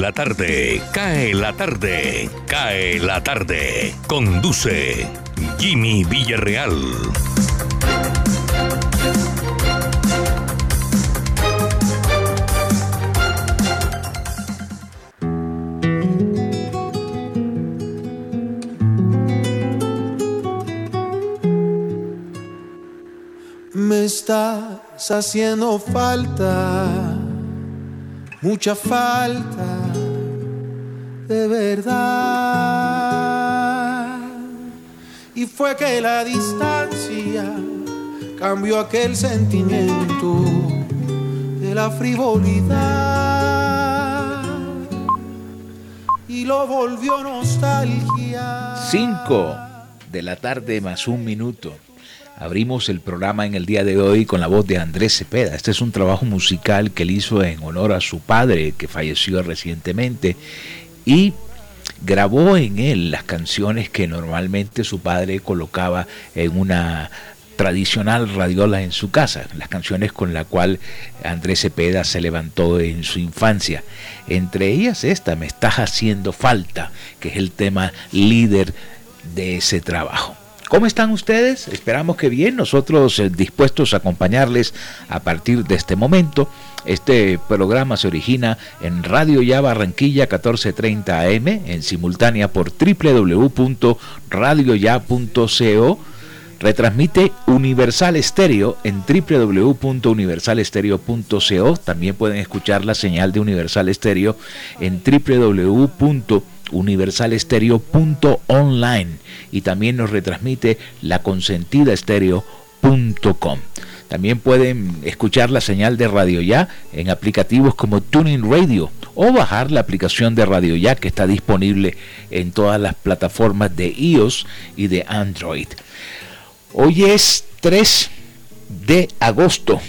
La tarde, cae la tarde, cae la tarde. Conduce Jimmy Villarreal. Me estás haciendo falta, mucha falta de verdad. Y fue que la distancia cambió aquel sentimiento de la frivolidad y lo volvió nostalgia. Cinco de la tarde más un minuto. Abrimos el programa en el día de hoy con la voz de Andrés Cepeda. Este es un trabajo musical que él hizo en honor a su padre que falleció recientemente y grabó en él las canciones que normalmente su padre colocaba en una tradicional radiola en su casa, las canciones con la cual Andrés Cepeda se levantó en su infancia. Entre ellas esta, Me estás haciendo falta, que es el tema líder de ese trabajo. ¿Cómo están ustedes? Esperamos que bien, nosotros eh, dispuestos a acompañarles a partir de este momento. Este programa se origina en Radio Ya Barranquilla 1430 AM, en simultánea por www.radioya.co. Retransmite Universal Estéreo en www.universalestereo.co. También pueden escuchar la señal de Universal Estéreo en www universalestereo.online y también nos retransmite la consentida También pueden escuchar la señal de Radio Ya en aplicativos como Tuning Radio o bajar la aplicación de Radio Ya que está disponible en todas las plataformas de iOS y de Android. Hoy es 3 de agosto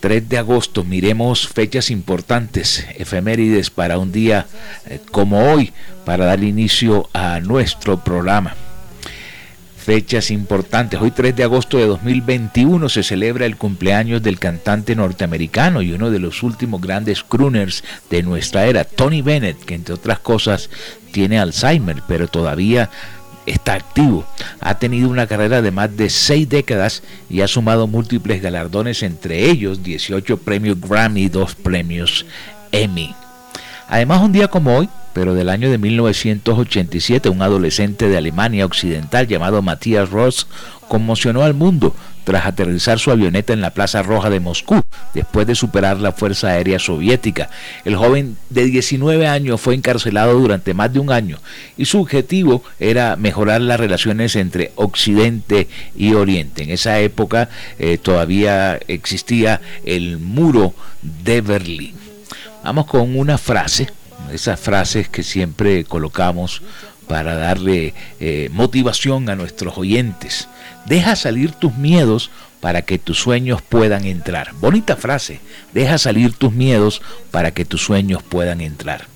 3 de agosto miremos fechas importantes, efemérides para un día eh, como hoy, para dar inicio a nuestro programa. Fechas importantes. Hoy 3 de agosto de 2021 se celebra el cumpleaños del cantante norteamericano y uno de los últimos grandes crooners de nuestra era, Tony Bennett, que entre otras cosas tiene Alzheimer, pero todavía está activo. Ha tenido una carrera de más de seis décadas y ha sumado múltiples galardones, entre ellos 18 premios Grammy y dos premios Emmy. Además, un día como hoy, pero del año de 1987, un adolescente de Alemania Occidental llamado Matthias Ross conmocionó al mundo tras aterrizar su avioneta en la Plaza Roja de Moscú, después de superar la Fuerza Aérea Soviética. El joven de 19 años fue encarcelado durante más de un año y su objetivo era mejorar las relaciones entre Occidente y Oriente. En esa época eh, todavía existía el muro de Berlín. Vamos con una frase, esas frases que siempre colocamos para darle eh, motivación a nuestros oyentes. Deja salir tus miedos para que tus sueños puedan entrar. Bonita frase. Deja salir tus miedos para que tus sueños puedan entrar.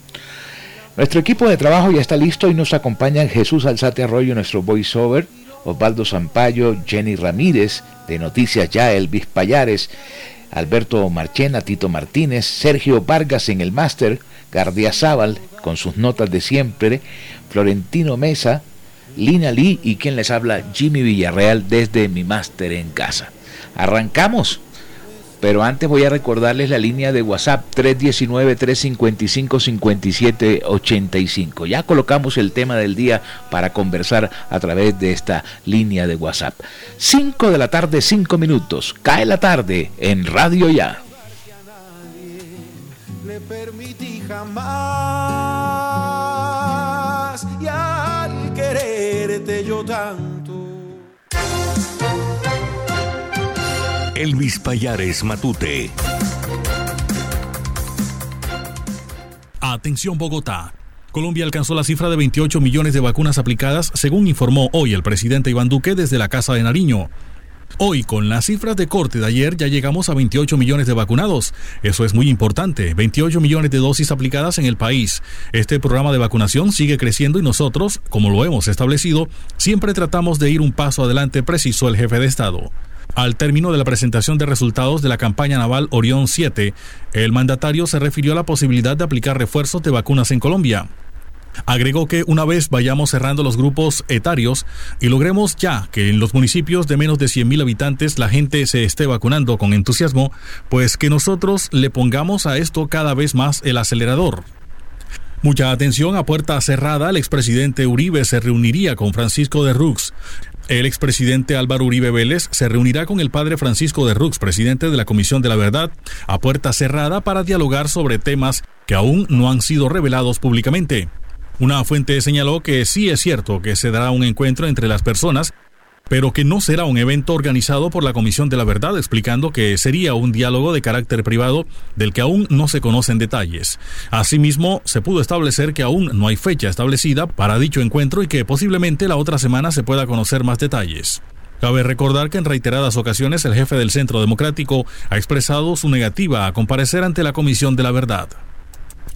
Nuestro equipo de trabajo ya está listo y nos acompañan Jesús Alzate Arroyo, nuestro voiceover, Osvaldo Zampayo, Jenny Ramírez, de Noticias Ya, Elvis Payares, Alberto Marchena, Tito Martínez, Sergio Vargas en el máster, Gardia Zaval con sus notas de siempre, Florentino Mesa, Lina Lee y quien les habla Jimmy Villarreal desde mi máster en casa. Arrancamos. Pero antes voy a recordarles la línea de WhatsApp 319-355-5785. Ya colocamos el tema del día para conversar a través de esta línea de WhatsApp. 5 de la tarde, 5 minutos. Cae la tarde en Radio Ya. Le permití jamás tanto. Elvis Payares Matute. Atención Bogotá. Colombia alcanzó la cifra de 28 millones de vacunas aplicadas, según informó hoy el presidente Iván Duque desde la Casa de Nariño. Hoy, con las cifras de corte de ayer, ya llegamos a 28 millones de vacunados. Eso es muy importante, 28 millones de dosis aplicadas en el país. Este programa de vacunación sigue creciendo y nosotros, como lo hemos establecido, siempre tratamos de ir un paso adelante, precisó el jefe de Estado. Al término de la presentación de resultados de la campaña naval Orión 7, el mandatario se refirió a la posibilidad de aplicar refuerzos de vacunas en Colombia. Agregó que una vez vayamos cerrando los grupos etarios y logremos ya que en los municipios de menos de 100.000 habitantes la gente se esté vacunando con entusiasmo, pues que nosotros le pongamos a esto cada vez más el acelerador. Mucha atención a puerta cerrada, el expresidente Uribe se reuniría con Francisco de Rux, el expresidente Álvaro Uribe Vélez se reunirá con el padre Francisco de Rux, presidente de la Comisión de la Verdad, a puerta cerrada para dialogar sobre temas que aún no han sido revelados públicamente. Una fuente señaló que sí es cierto que se dará un encuentro entre las personas pero que no será un evento organizado por la Comisión de la Verdad, explicando que sería un diálogo de carácter privado del que aún no se conocen detalles. Asimismo, se pudo establecer que aún no hay fecha establecida para dicho encuentro y que posiblemente la otra semana se pueda conocer más detalles. Cabe recordar que en reiteradas ocasiones el jefe del Centro Democrático ha expresado su negativa a comparecer ante la Comisión de la Verdad.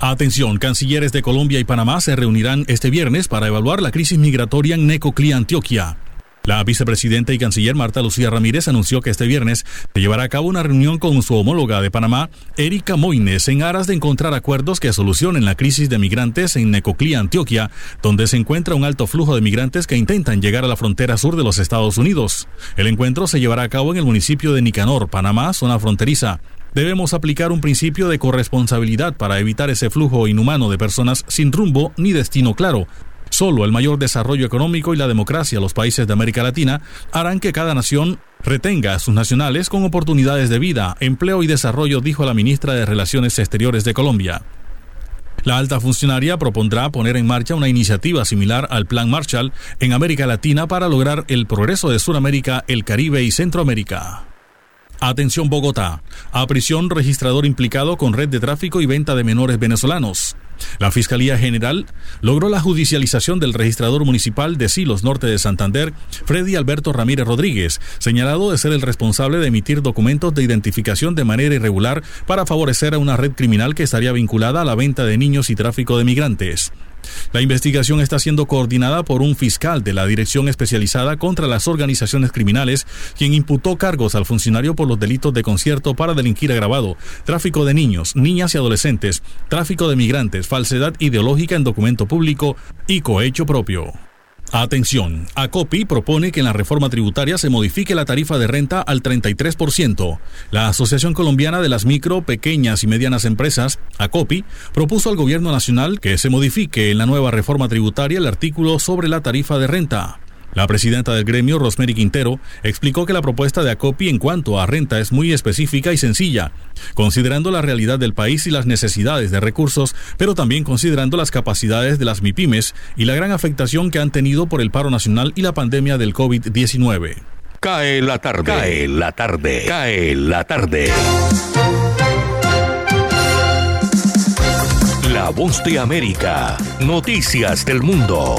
Atención, cancilleres de Colombia y Panamá se reunirán este viernes para evaluar la crisis migratoria en Necoclí, Antioquia. La vicepresidenta y canciller Marta Lucía Ramírez anunció que este viernes se llevará a cabo una reunión con su homóloga de Panamá, Erika Moines, en aras de encontrar acuerdos que solucionen la crisis de migrantes en Necoclí, Antioquia, donde se encuentra un alto flujo de migrantes que intentan llegar a la frontera sur de los Estados Unidos. El encuentro se llevará a cabo en el municipio de Nicanor, Panamá, zona fronteriza. Debemos aplicar un principio de corresponsabilidad para evitar ese flujo inhumano de personas sin rumbo ni destino claro, Solo el mayor desarrollo económico y la democracia en los países de América Latina harán que cada nación retenga a sus nacionales con oportunidades de vida, empleo y desarrollo, dijo la ministra de Relaciones Exteriores de Colombia. La alta funcionaria propondrá poner en marcha una iniciativa similar al Plan Marshall en América Latina para lograr el progreso de Sudamérica, el Caribe y Centroamérica. Atención Bogotá. A prisión registrador implicado con red de tráfico y venta de menores venezolanos. La Fiscalía General logró la judicialización del registrador municipal de Silos Norte de Santander, Freddy Alberto Ramírez Rodríguez, señalado de ser el responsable de emitir documentos de identificación de manera irregular para favorecer a una red criminal que estaría vinculada a la venta de niños y tráfico de migrantes. La investigación está siendo coordinada por un fiscal de la Dirección Especializada contra las Organizaciones Criminales, quien imputó cargos al funcionario por los delitos de concierto para delinquir agravado, tráfico de niños, niñas y adolescentes, tráfico de migrantes, falsedad ideológica en documento público y cohecho propio. Atención, ACOPI propone que en la reforma tributaria se modifique la tarifa de renta al 33%. La Asociación Colombiana de las Micro, Pequeñas y Medianas Empresas, ACOPI, propuso al Gobierno Nacional que se modifique en la nueva reforma tributaria el artículo sobre la tarifa de renta. La presidenta del gremio, Rosemary Quintero, explicó que la propuesta de ACOPI en cuanto a renta es muy específica y sencilla, considerando la realidad del país y las necesidades de recursos, pero también considerando las capacidades de las MIPIMES y la gran afectación que han tenido por el paro nacional y la pandemia del COVID-19. Cae la tarde. Cae la tarde. Cae la tarde. La voz de América. Noticias del mundo.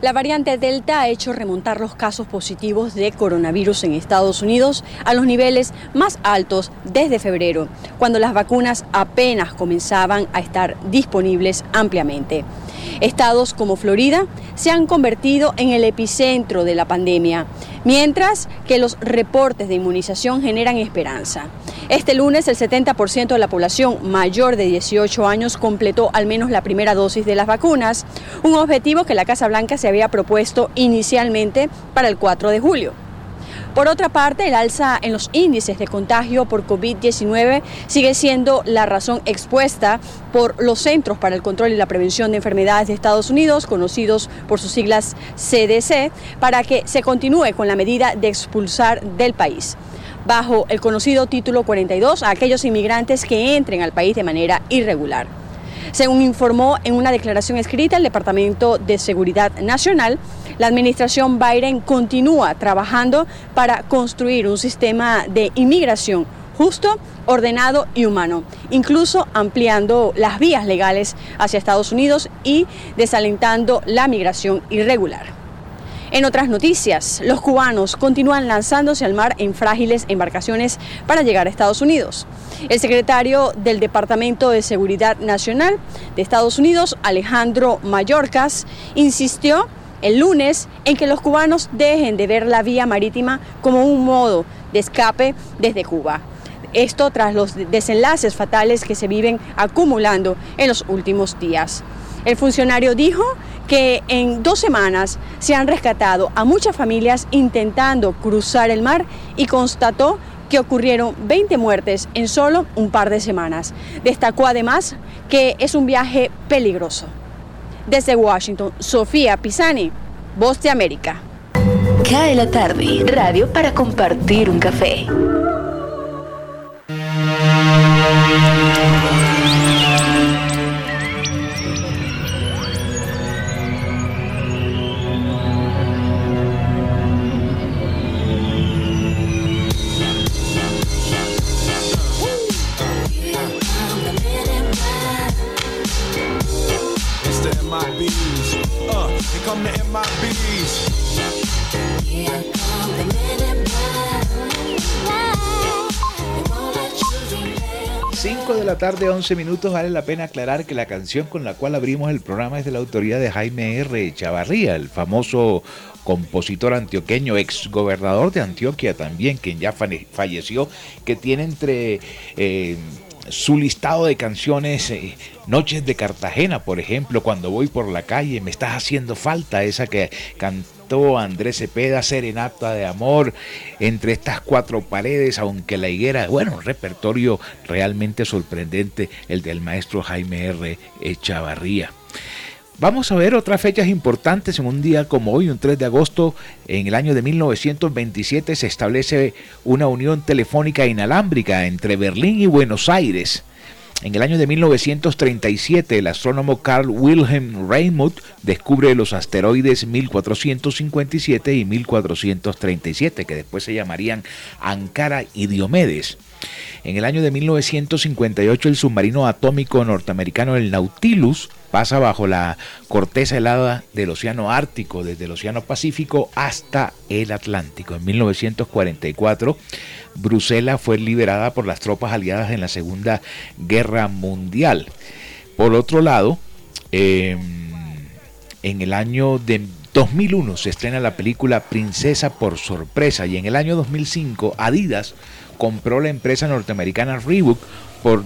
La variante Delta ha hecho remontar los casos positivos de coronavirus en Estados Unidos a los niveles más altos desde febrero, cuando las vacunas apenas comenzaban a estar disponibles ampliamente. Estados como Florida se han convertido en el epicentro de la pandemia, mientras que los reportes de inmunización generan esperanza. Este lunes el 70% de la población mayor de 18 años completó al menos la primera dosis de las vacunas, un objetivo que la Casa Blanca se había propuesto inicialmente para el 4 de julio. Por otra parte, el alza en los índices de contagio por COVID-19 sigue siendo la razón expuesta por los Centros para el Control y la Prevención de Enfermedades de Estados Unidos, conocidos por sus siglas CDC, para que se continúe con la medida de expulsar del país bajo el conocido título 42 a aquellos inmigrantes que entren al país de manera irregular. Según informó en una declaración escrita el Departamento de Seguridad Nacional, la administración Biden continúa trabajando para construir un sistema de inmigración justo, ordenado y humano, incluso ampliando las vías legales hacia Estados Unidos y desalentando la migración irregular. En otras noticias, los cubanos continúan lanzándose al mar en frágiles embarcaciones para llegar a Estados Unidos. El secretario del Departamento de Seguridad Nacional de Estados Unidos, Alejandro Mayorkas, insistió el lunes en que los cubanos dejen de ver la vía marítima como un modo de escape desde Cuba. Esto tras los desenlaces fatales que se viven acumulando en los últimos días. El funcionario dijo que en dos semanas se han rescatado a muchas familias intentando cruzar el mar y constató que ocurrieron 20 muertes en solo un par de semanas. Destacó además que es un viaje peligroso. Desde Washington, Sofía Pisani, Voz de América. Cae la tarde, radio para compartir un café. Tarde, 11 minutos. Vale la pena aclarar que la canción con la cual abrimos el programa es de la autoría de Jaime R. Chavarría, el famoso compositor antioqueño, ex gobernador de Antioquia también, quien ya falleció, que tiene entre eh, su listado de canciones eh, Noches de Cartagena, por ejemplo, cuando voy por la calle, me estás haciendo falta esa que cantó Andrés Cepeda, Serenata de Amor, entre estas cuatro paredes, aunque la higuera, bueno, un repertorio realmente sorprendente, el del maestro Jaime R. Echavarría. Vamos a ver otras fechas importantes en un día como hoy, un 3 de agosto, en el año de 1927 se establece una unión telefónica inalámbrica entre Berlín y Buenos Aires. En el año de 1937, el astrónomo Carl Wilhelm Raymuth descubre los asteroides 1457 y 1437, que después se llamarían Ankara y Diomedes. En el año de 1958, el submarino atómico norteamericano el Nautilus pasa bajo la corteza helada del Océano Ártico, desde el Océano Pacífico hasta el Atlántico. En 1944, Bruselas fue liberada por las tropas aliadas en la Segunda Guerra Mundial. Por otro lado, em, en el año de 2001 se estrena la película Princesa por sorpresa y en el año 2005 Adidas compró la empresa norteamericana Reebok por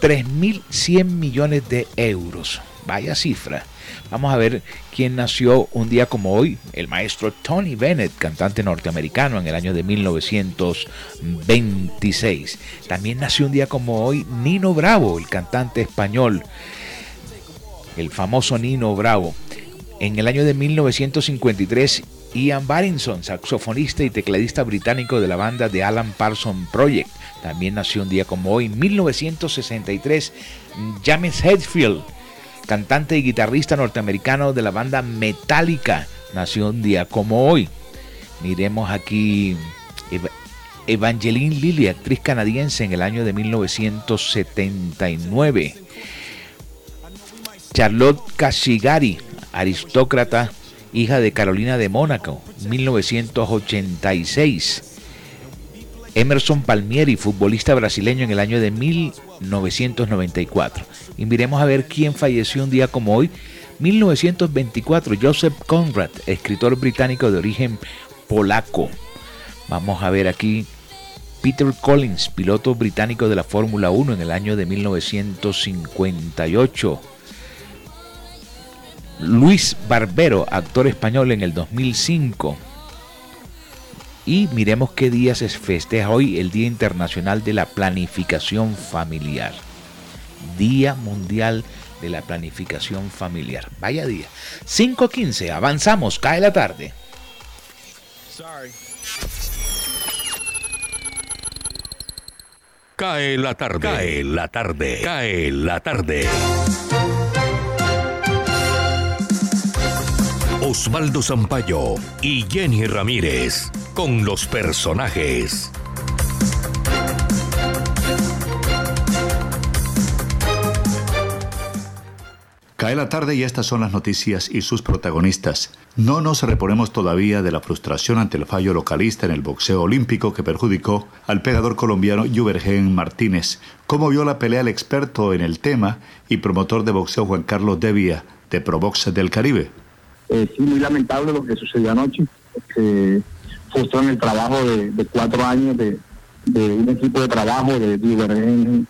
3.100 millones de euros. Vaya cifra. Vamos a ver quién nació un día como hoy. El maestro Tony Bennett, cantante norteamericano en el año de 1926. También nació un día como hoy Nino Bravo, el cantante español. El famoso Nino Bravo. En el año de 1953 Ian Barrinson, saxofonista y tecladista británico de la banda The Alan Parsons Project. También nació un día como hoy, 1963, James Hetfield, cantante y guitarrista norteamericano de la banda Metallica, nació un día como hoy. Miremos aquí Evangeline Lilly, actriz canadiense en el año de 1979. Charlotte Kashigari, aristócrata hija de Carolina de Mónaco, 1986. Emerson Palmieri, futbolista brasileño en el año de 1994. Y miremos a ver quién falleció un día como hoy, 1924, Joseph Conrad, escritor británico de origen polaco. Vamos a ver aquí Peter Collins, piloto británico de la Fórmula 1 en el año de 1958. Luis Barbero, actor español en el 2005. Y miremos qué día se festeja hoy el Día Internacional de la Planificación Familiar. Día Mundial de la Planificación Familiar. Vaya día. 5.15, avanzamos, cae la tarde. Cae la tarde. Cae la tarde. Cae la tarde. Osvaldo Zampayo y Jenny Ramírez con los personajes. Cae la tarde y estas son las noticias y sus protagonistas. No nos reponemos todavía de la frustración ante el fallo localista en el boxeo olímpico que perjudicó al pegador colombiano Juvergen Martínez. ¿Cómo vio la pelea el experto en el tema y promotor de boxeo Juan Carlos Devia de Probox del Caribe? Eh, sí, muy lamentable lo que sucedió anoche. Que frustró en el trabajo de, cuatro años de, un equipo de trabajo de Juvergen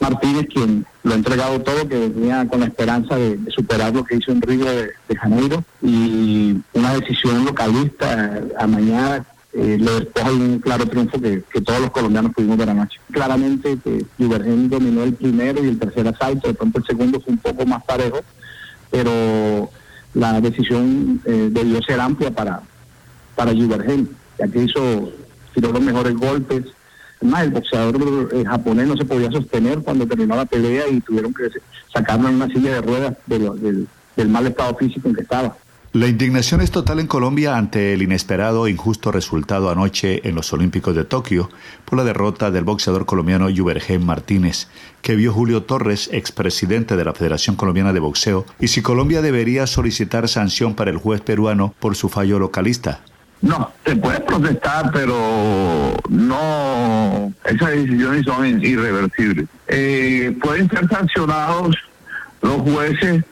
Martínez, quien lo ha entregado todo, que venía con la esperanza de, superar lo que hizo en Río de, Janeiro y una decisión localista a mañana eh, le despoja un claro triunfo que, todos los colombianos pudimos ver anoche. Claramente que Juvergen dominó el primero y el tercer asalto, de pronto el segundo fue un poco más parejo, pero la decisión eh, debió ser amplia para, para Juvergen, ya que hizo, tiró los mejores golpes, más, el boxeador eh, japonés no se podía sostener cuando terminó la pelea y tuvieron que sacarlo en una silla de ruedas del, del mal estado físico en que estaba. La indignación es total en Colombia ante el inesperado e injusto resultado anoche en los Olímpicos de Tokio por la derrota del boxeador colombiano Yubergen Martínez, que vio Julio Torres, expresidente de la Federación Colombiana de Boxeo, y si Colombia debería solicitar sanción para el juez peruano por su fallo localista. No, se puede protestar, pero no, esas decisiones son irreversibles. Eh, pueden ser sancionados los jueces,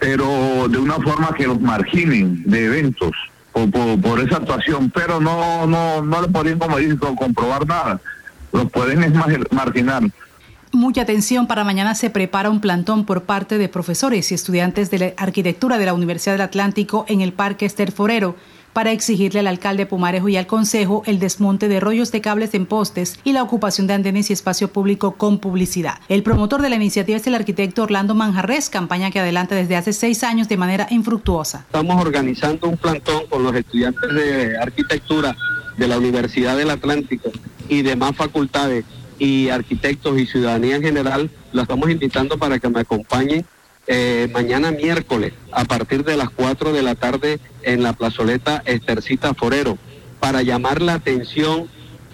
pero de una forma que los marginen de eventos por, esa actuación, pero no, no, no le podrían, como dicen, comprobar nada. Los pueden es marginar. Mucha atención, para mañana se prepara un plantón por parte de profesores y estudiantes de la arquitectura de la Universidad del Atlántico en el Parque Ester Forero para exigirle al alcalde Pumarejo y al Consejo el desmonte de rollos de cables en postes y la ocupación de andenes y espacio público con publicidad. El promotor de la iniciativa es el arquitecto Orlando Manjarres, campaña que adelanta desde hace seis años de manera infructuosa. Estamos organizando un plantón con los estudiantes de arquitectura de la Universidad del Atlántico y demás facultades y arquitectos y ciudadanía en general. Los estamos invitando para que me acompañen eh, mañana miércoles a partir de las 4 de la tarde en la plazoleta Estercita Forero para llamar la atención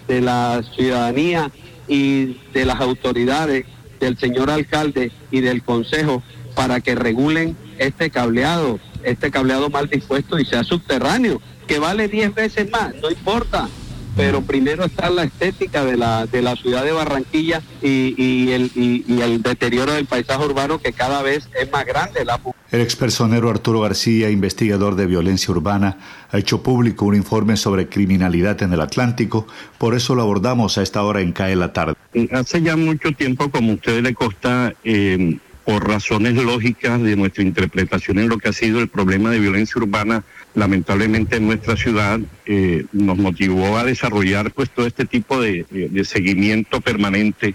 de la ciudadanía y de las autoridades del señor alcalde y del consejo para que regulen este cableado, este cableado mal dispuesto y sea subterráneo, que vale 10 veces más, no importa, pero primero está la estética de la, de la ciudad de Barranquilla y, el, y, el deterioro del paisaje urbano que cada vez es más grande. La... El expersonero Arturo García, investigador de violencia urbana, ha hecho público un informe sobre criminalidad en el Atlántico, por eso lo abordamos a esta hora en CAE la tarde. Hace ya mucho tiempo, como a ustedes le consta, eh, por razones lógicas de nuestra interpretación en lo que ha sido el problema de violencia urbana, lamentablemente en nuestra ciudad, eh, nos motivó a desarrollar pues todo este tipo de, seguimiento permanente,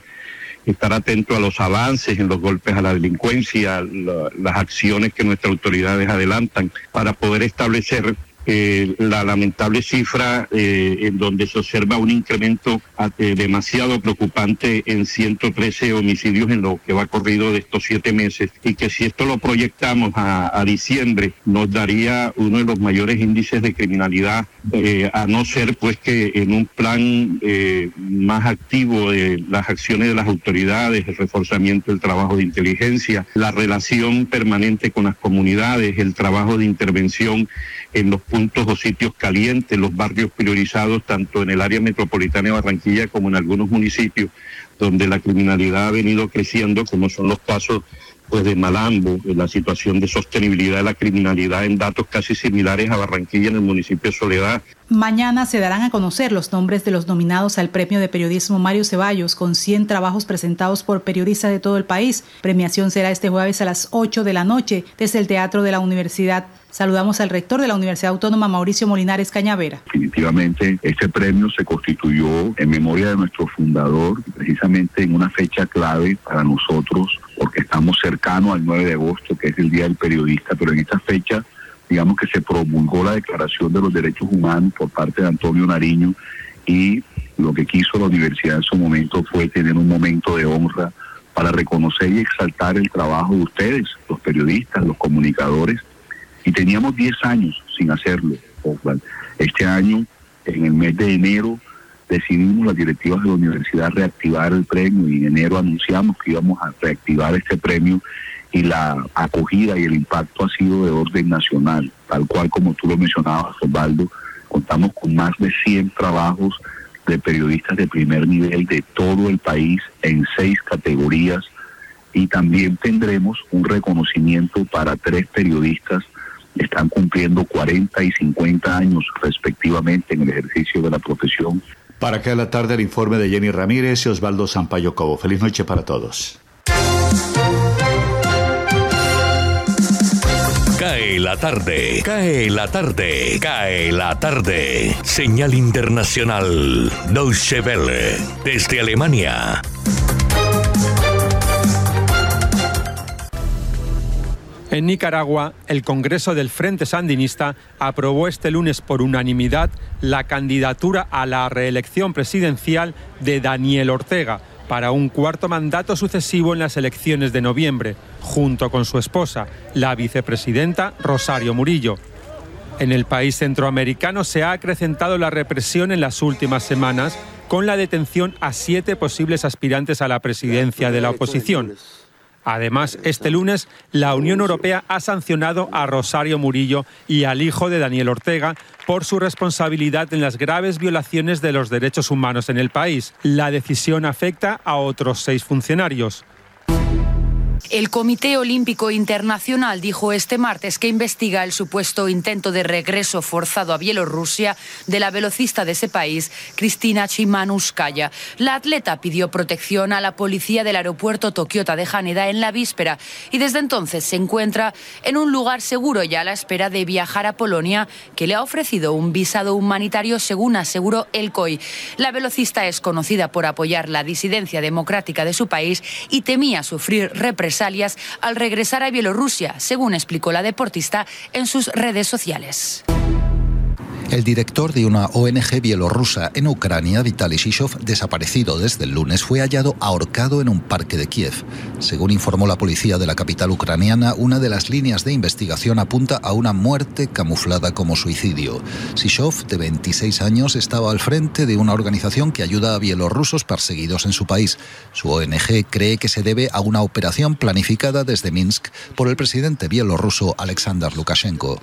estar atento a los avances en los golpes a la delincuencia, las acciones que nuestras autoridades adelantan para poder establecer eh, la lamentable cifra eh, en donde se observa un incremento eh, demasiado preocupante en 113 homicidios en lo que va corrido de estos siete meses y que si esto lo proyectamos a, a diciembre nos daría uno de los mayores índices de criminalidad a no ser pues que en un plan más activo de las acciones de las autoridades, el reforzamiento del trabajo de inteligencia, la relación permanente con las comunidades, el trabajo de intervención en los puntos o sitios calientes, los barrios priorizados, tanto en el área metropolitana de Barranquilla como en algunos municipios donde la criminalidad ha venido creciendo, como son los casos pues de Malambo, la situación de sostenibilidad de la criminalidad en datos casi similares a Barranquilla en el municipio de Soledad. Mañana se darán a conocer los nombres de los nominados al Premio de Periodismo Mario Ceballos, con 100 trabajos presentados por periodistas de todo el país. Premiación será este jueves a las 8 de la noche desde el Teatro de la Universidad Saludamos al rector de la Universidad Autónoma, Mauricio Molinares Cañavera. Definitivamente, este premio se constituyó en memoria de nuestro fundador, precisamente en una fecha clave para nosotros, porque estamos cercanos al 9 de agosto, que es el Día del Periodista, pero en esta fecha, digamos que se promulgó la Declaración de los Derechos Humanos por parte de Antonio Nariño y lo que quiso la universidad en su momento fue tener un momento de honra para reconocer y exaltar el trabajo de ustedes, los periodistas, los comunicadores, y teníamos 10 años sin hacerlo. Este año, en el mes de enero, decidimos las directivas de la universidad reactivar el premio. Y en enero anunciamos que íbamos a reactivar este premio y la acogida y el impacto ha sido de orden nacional, tal cual como tú lo mencionabas, Osvaldo, contamos con más de 100 trabajos de periodistas de primer nivel de todo el país en seis categorías. Y también tendremos un reconocimiento para tres periodistas. Que están cumpliendo 40 y 50 años respectivamente en el ejercicio de la profesión. Para que a la tarde el informe de Jenny Ramírez y Osvaldo Sampaio Cobo. Feliz noche para todos. Cae la tarde, cae la tarde, cae la tarde. Señal internacional, Deutsche Welle, desde Alemania. En Nicaragua, el Congreso del Frente Sandinista aprobó este lunes por unanimidad la candidatura a la reelección presidencial de Daniel Ortega para un cuarto mandato sucesivo en las elecciones de noviembre, junto con su esposa, la vicepresidenta Rosario Murillo. En el país centroamericano se ha acrecentado la represión en las últimas semanas con la detención a siete posibles aspirantes a la presidencia de la oposición. Además, este lunes la Unión Europea ha sancionado a Rosario Murillo y al hijo de Daniel Ortega por su responsabilidad en las graves violaciones de los derechos humanos en el país. La decisión afecta a otros seis funcionarios. El Comité Olímpico Internacional dijo este martes que investiga el supuesto intento de regreso forzado a Bielorrusia de la velocista de ese país, Cristina Chimanuskaya. La atleta pidió protección a la policía del aeropuerto Tokiota de Haneda en la víspera y desde entonces se encuentra en un lugar seguro ya a la espera de viajar a Polonia, que le ha ofrecido un visado humanitario según aseguró el COI. La velocista es conocida por apoyar la disidencia democrática de su país y temía sufrir represalias al regresar a Bielorrusia, según explicó la deportista en sus redes sociales. El director de una ONG bielorrusa en Ucrania, Vitaly Shishov, desaparecido desde el lunes, fue hallado ahorcado en un parque de Kiev. Según informó la policía de la capital ucraniana, una de las líneas de investigación apunta a una muerte camuflada como suicidio. Shishov, de 26 años, estaba al frente de una organización que ayuda a bielorrusos perseguidos en su país. Su ONG cree que se debe a una operación planificada desde Minsk por el presidente bielorruso Alexander Lukashenko.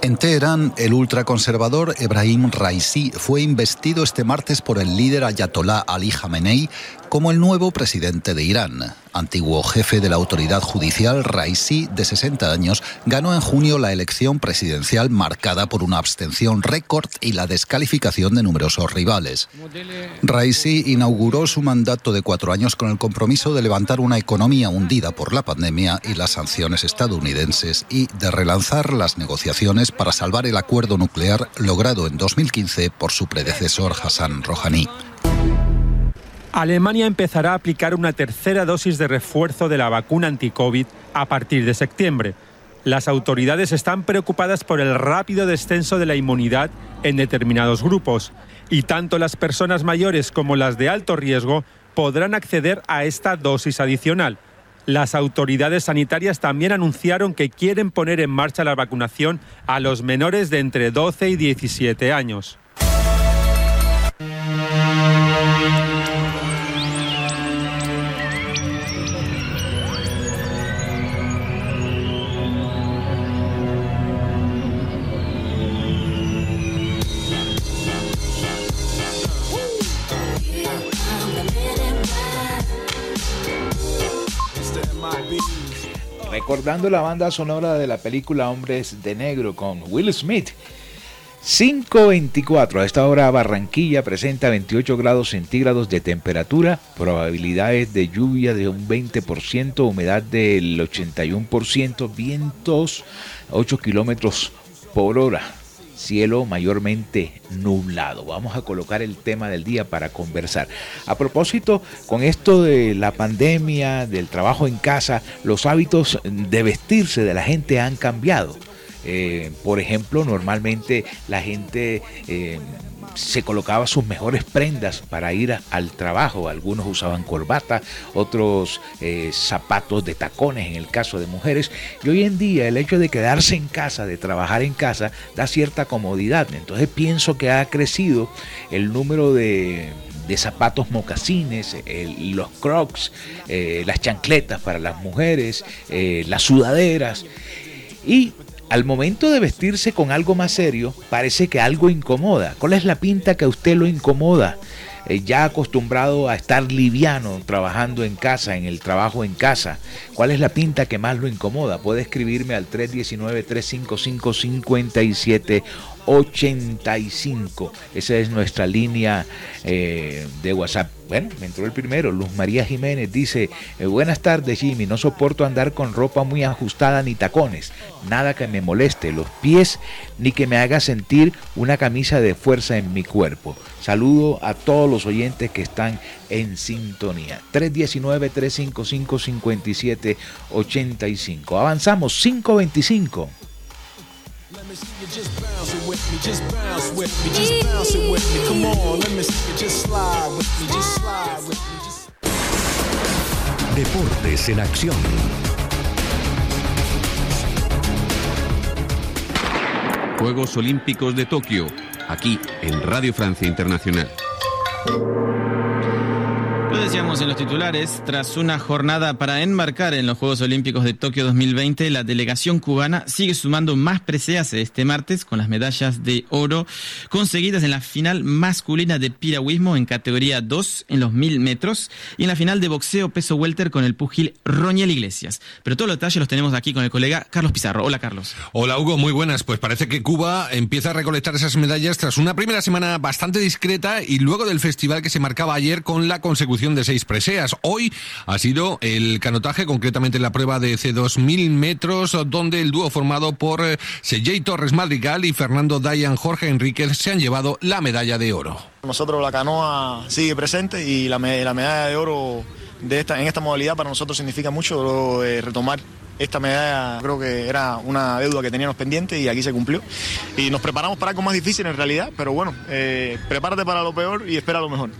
En Teherán, el ultraconservador Ebrahim Raisi fue investido este martes por el líder Ayatollah Ali Khamenei como el nuevo presidente de Irán. Antiguo jefe de la autoridad judicial, Raisi, de 60 años, ganó en junio la elección presidencial marcada por una abstención récord y la descalificación de numerosos rivales. Raisi inauguró su mandato de cuatro años con el compromiso de levantar una economía hundida por la pandemia y las sanciones estadounidenses y de relanzar las negociaciones para salvar el acuerdo nuclear logrado en 2015 por su predecesor Hassan Rouhani. Alemania empezará a aplicar una tercera dosis de refuerzo de la vacuna anti-COVID a partir de septiembre. Las autoridades están preocupadas por el rápido descenso de la inmunidad en determinados grupos y tanto las personas mayores como las de alto riesgo podrán acceder a esta dosis adicional. Las autoridades sanitarias también anunciaron que quieren poner en marcha la vacunación a los menores de entre 12 y 17 años. Recordando la banda sonora de la película Hombres de Negro con Will Smith. 524. A esta hora Barranquilla presenta 28 grados centígrados de temperatura, probabilidades de lluvia de un 20%, humedad del 81%, vientos 8 kilómetros por hora cielo mayormente nublado. Vamos a colocar el tema del día para conversar. A propósito, con esto de la pandemia, del trabajo en casa, los hábitos de vestirse de la gente han cambiado. Eh, por ejemplo, normalmente la gente... Eh, se colocaba sus mejores prendas para ir al trabajo. Algunos usaban corbata, otros eh, zapatos de tacones en el caso de mujeres. Y hoy en día el hecho de quedarse en casa, de trabajar en casa, da cierta comodidad. Entonces pienso que ha crecido el número de zapatos mocasines, los crocs, eh, las chancletas para las mujeres, eh, las sudaderas. Y al momento de vestirse con algo más serio, parece que algo incomoda. ¿Cuál es la pinta que a usted lo incomoda? Eh, ya acostumbrado a estar liviano trabajando en casa, en el trabajo en casa. ¿Cuál es la pinta que más lo incomoda? Puede escribirme al 319-355-5785. Esa es nuestra línea eh, de WhatsApp. Bueno, me entró el primero. Luz María Jiménez dice, eh, buenas tardes Jimmy, no soporto andar con ropa muy ajustada ni tacones. Nada que me moleste los pies ni que me haga sentir una camisa de fuerza en mi cuerpo. Saludo a todos los oyentes que están en sintonía. 319-355-5785. Avanzamos, 525. Deportes en acción. Juegos Olímpicos de Tokio, aquí en Radio Francia Internacional. Lo decíamos en los titulares, tras una jornada para enmarcar en los Juegos Olímpicos de Tokio 2020, la delegación cubana sigue sumando más preseas este martes con las medallas de oro conseguidas en la final masculina de piragüismo en categoría 2 en los 1000 metros y en la final de boxeo peso welter con el pugil Roñel Iglesias. Pero todos los detalles los tenemos aquí con el colega Carlos Pizarro. Hola Carlos. Hola Hugo, muy buenas. Pues parece que Cuba empieza a recolectar esas medallas tras una primera semana bastante discreta y luego del festival que se marcaba ayer con la consecución de seis preseas. Hoy ha sido el canotaje, concretamente la prueba de C2000 metros, donde el dúo formado por eh, Sejey Torres Madrigal y Fernando Dayan Jorge Enríquez se han llevado la medalla de oro. Nosotros la canoa sigue presente y la, medalla de oro de esta, en esta modalidad para nosotros significa mucho eh, retomar esta medalla creo que era una deuda que teníamos pendiente y aquí se cumplió. Y nos preparamos para algo más difícil en realidad, pero bueno, eh, prepárate para lo peor y espera lo mejor.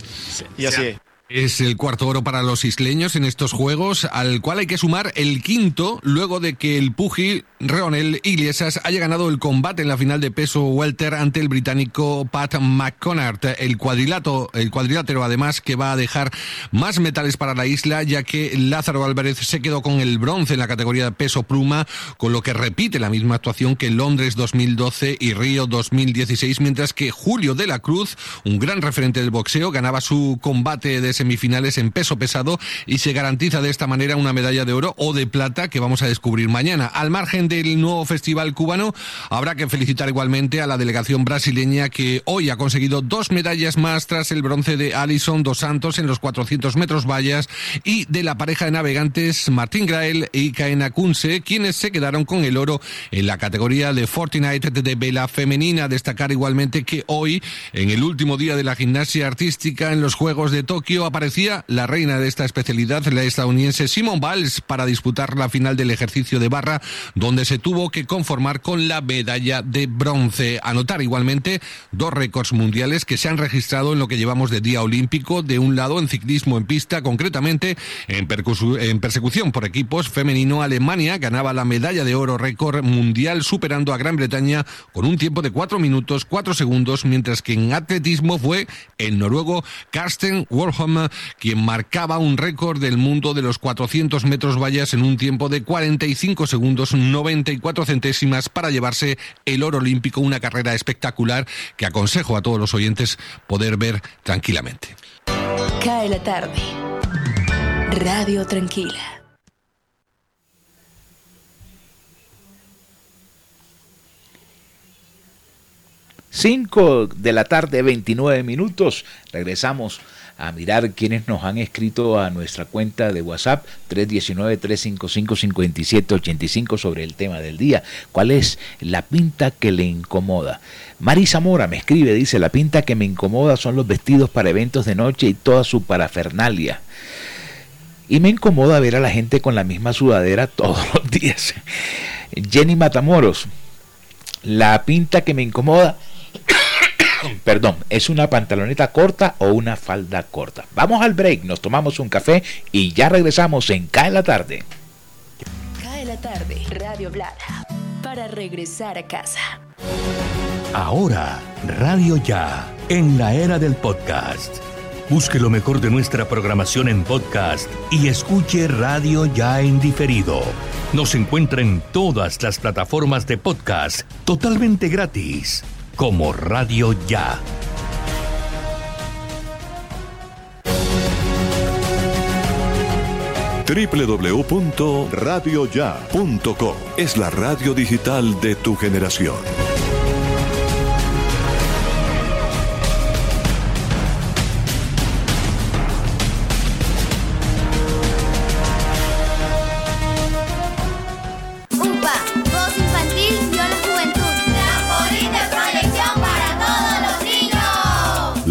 Y así es. Es el cuarto oro para los isleños en estos Juegos, al cual hay que sumar el quinto luego de que el pugil Ronel Iglesias haya ganado el combate en la final de peso welter ante el británico Pat McConnart. El cuadrilátero, el cuadrilátero además que va a dejar más metales para la isla, ya que Lázaro Álvarez se quedó con el bronce en la categoría de peso pluma, con lo que repite la misma actuación que Londres 2012 y Río 2016, mientras que Julio de la Cruz, un gran referente del boxeo, ganaba su combate de semifinales en peso pesado y se garantiza de esta manera una medalla de oro o de plata que vamos a descubrir mañana. Al margen del nuevo festival cubano, habrá que felicitar igualmente a la delegación brasileña que hoy ha conseguido dos medallas más tras el bronce de Alison dos Santos en los 400 metros vallas y de la pareja de navegantes Martín Grael y Kaena Kunze, quienes se quedaron con el oro en la categoría de Fortnite de vela femenina. Destacar igualmente que hoy, en el último día de la gimnasia artística en los Juegos de Tokio, aparecía la reina de esta especialidad, la estadounidense Simone Biles, para disputar la final del ejercicio de barra, donde se tuvo que conformar con la medalla de bronce. Anotar igualmente dos récords mundiales que se han registrado en lo que llevamos de día olímpico. De un lado, en ciclismo en pista, concretamente en, persecución por equipos femenino, Alemania ganaba la medalla de oro récord mundial, superando a Gran Bretaña con un tiempo de 4 minutos 4 segundos, mientras que en atletismo fue el noruego Karsten Warholm quien marcaba un récord del mundo de los 400 metros vallas en un tiempo de 45 segundos 94 centésimas para llevarse el oro olímpico, una carrera espectacular que aconsejo a todos los oyentes poder ver tranquilamente. Cae la tarde. Radio Tranquila. 5 de la tarde, 29 minutos. Regresamos a mirar quienes nos han escrito a nuestra cuenta de WhatsApp 319-355-5785 sobre el tema del día. ¿Cuál es la pinta que le incomoda? Mari Zamora me escribe, dice, la pinta que me incomoda son los vestidos para eventos de noche y toda su parafernalia. Y me incomoda ver a la gente con la misma sudadera todos los días. Jenny Matamoros, la pinta que me incomoda Perdón, ¿es una pantaloneta corta o una falda corta? Vamos al break, nos tomamos un café y ya regresamos en Cae la tarde. Cae la tarde, Radio Blada, para regresar a casa. Ahora, Radio Ya, en la era del podcast. Busque lo mejor de nuestra programación en podcast y escuche Radio Ya en diferido. Nos encuentra en todas las plataformas de podcast totalmente gratis, como Radio Ya. www.radioya.com es la radio digital de tu generación.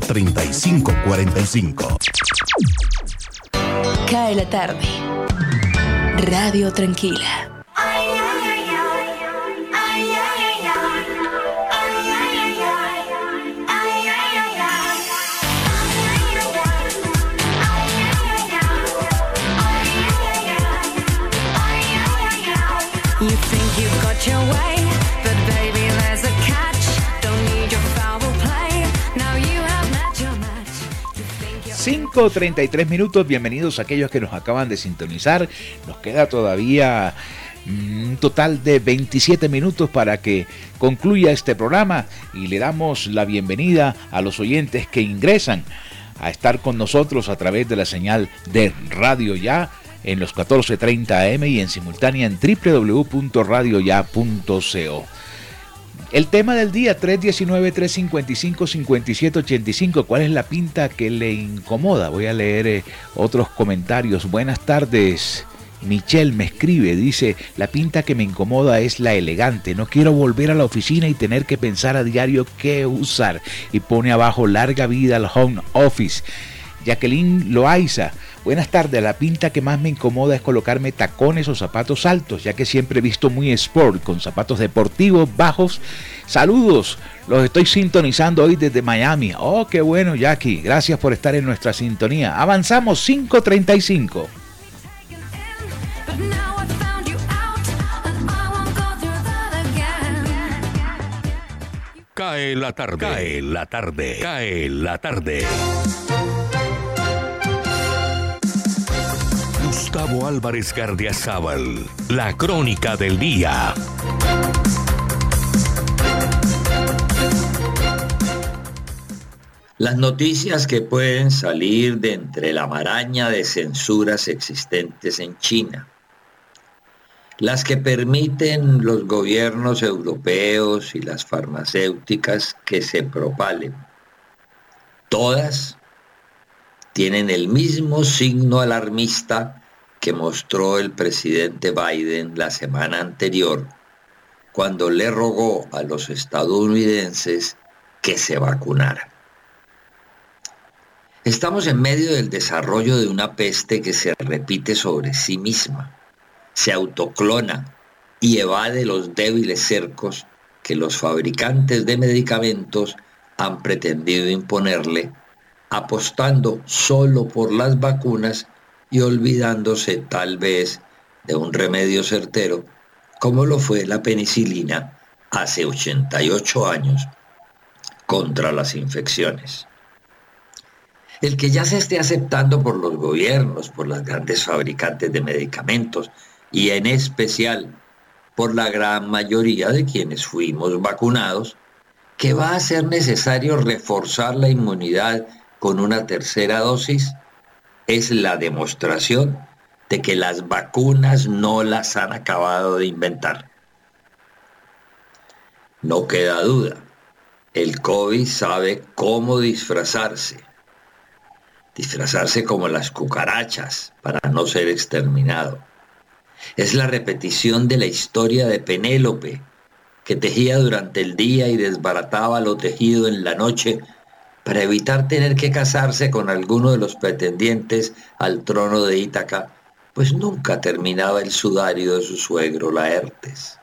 315-545-3545. Cae la tarde. Radio Tranquila. 5.33 minutos, bienvenidos a aquellos que nos acaban de sintonizar. Nos queda todavía mm, un total de 27 minutos para que concluya este programa y le damos la bienvenida a los oyentes que ingresan a estar con nosotros a través de la señal de Radio Ya en los 14.30 AM y en simultánea en www.radioya.co. El tema del día 319-355-5785. ¿Cuál es la pinta que le incomoda? Voy a leer eh, otros comentarios. Buenas tardes. Michelle me escribe, dice, la pinta que me incomoda es la elegante. No quiero volver a la oficina y tener que pensar a diario qué usar. Y pone abajo larga vida al home office. Jacqueline Loaiza, buenas tardes. La pinta que más me incomoda es colocarme tacones o zapatos altos, ya que siempre he visto muy sport, con zapatos deportivos bajos. Saludos, los estoy sintonizando hoy desde Miami. Oh, qué bueno, Jackie. Gracias por estar en nuestra sintonía. Avanzamos 535. Cae la tarde. Cae la tarde. Cae la tarde. Gustavo Álvarez Gardiazabal. La crónica del día. Las noticias que pueden salir de entre la maraña de censuras existentes en China. Las que permiten los gobiernos europeos y las farmacéuticas que se propalen. todas tienen el mismo signo alarmista que mostró el presidente Biden la semana anterior cuando le rogó a los estadounidenses que se vacunaran. Estamos en medio del desarrollo de una peste que se repite sobre sí misma, se autoclona y evade los débiles cercos que los fabricantes de medicamentos han pretendido imponerle, apostando solo por las vacunas y olvidándose tal vez de un remedio certero como lo fue la penicilina hace 88 años contra las infecciones. El que ya se esté aceptando por los gobiernos, por las grandes fabricantes de medicamentos y en especial por la gran mayoría de quienes fuimos vacunados, que va a ser necesario reforzar la inmunidad con una tercera dosis, es la demostración de que las vacunas no las han acabado de inventar. No queda duda, el COVID sabe cómo disfrazarse. Disfrazarse como las cucarachas para no ser exterminado. Es la repetición de la historia de Penélope, que tejía durante el día y desbarataba lo tejido en la noche para evitar tener que casarse con alguno de los pretendientes al trono de Ítaca, pues nunca terminaba el sudario de su suegro Laertes.